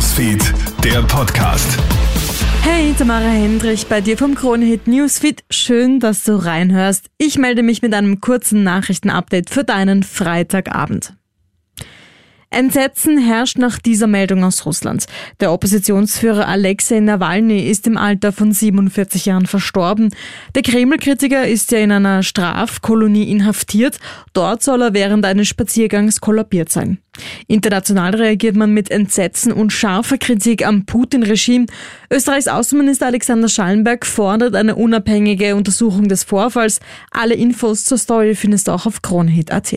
Newsfeed, der Podcast. Hey, Tamara Hendrich bei dir vom Kronehit Newsfeed. Schön, dass du reinhörst. Ich melde mich mit einem kurzen Nachrichtenupdate für deinen Freitagabend. Entsetzen herrscht nach dieser Meldung aus Russland. Der Oppositionsführer Alexei Nawalny ist im Alter von 47 Jahren verstorben. Der Kreml-Kritiker ist ja in einer Strafkolonie inhaftiert. Dort soll er während eines Spaziergangs kollabiert sein. International reagiert man mit Entsetzen und scharfer Kritik am Putin-Regime. Österreichs Außenminister Alexander Schallenberg fordert eine unabhängige Untersuchung des Vorfalls. Alle Infos zur Story findest du auch auf kronehit.at.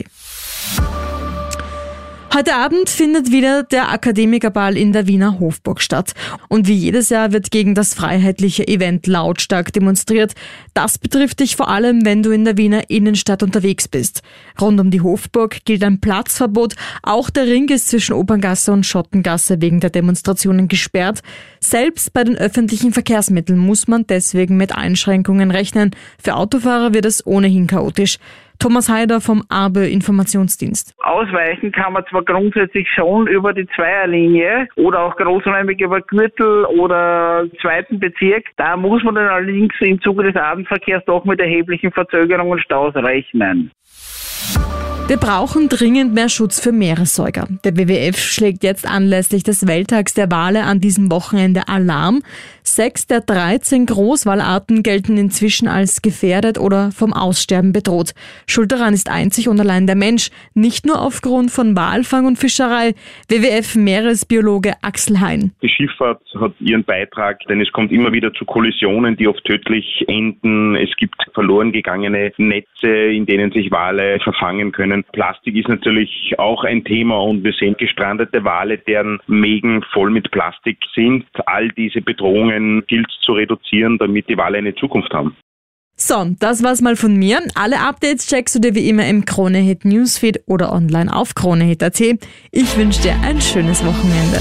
Heute Abend findet wieder der Akademikerball in der Wiener Hofburg statt. Und wie jedes Jahr wird gegen das freiheitliche Event lautstark demonstriert. Das betrifft dich vor allem, wenn du in der Wiener Innenstadt unterwegs bist. Rund um die Hofburg gilt ein Platzverbot. Auch der Ring ist zwischen Operngasse und Schottengasse wegen der Demonstrationen gesperrt. Selbst bei den öffentlichen Verkehrsmitteln muss man deswegen mit Einschränkungen rechnen. Für Autofahrer wird es ohnehin chaotisch. Thomas Heider vom ABE Informationsdienst. Ausweichen kann man zwar grundsätzlich schon über die Zweierlinie oder auch großräumig über Gürtel oder zweiten Bezirk. Da muss man dann allerdings im Zuge des Abendverkehrs doch mit erheblichen Verzögerungen und Staus rechnen. Wir brauchen dringend mehr Schutz für Meeressäuger. Der WWF schlägt jetzt anlässlich des Welttags der Wale an diesem Wochenende Alarm. Sechs der 13 Großwalarten gelten inzwischen als gefährdet oder vom Aussterben bedroht. Schuld daran ist einzig und allein der Mensch, nicht nur aufgrund von Walfang und Fischerei. WWF-Meeresbiologe Axel Hein. Die Schifffahrt hat ihren Beitrag, denn es kommt immer wieder zu Kollisionen, die oft tödlich enden. Es gibt verloren gegangene Netze, in denen sich Wale verfangen können. Plastik ist natürlich auch ein Thema und wir sehen gestrandete Wale, deren Mägen voll mit Plastik sind. All diese Bedrohungen gilt zu reduzieren, damit die Wale eine Zukunft haben. So, das war's mal von mir. Alle Updates checkst du dir wie immer im Kronehit Newsfeed oder online auf kronehit.at. Ich wünsche dir ein schönes Wochenende.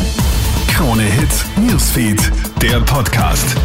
Kronehit Newsfeed, der Podcast.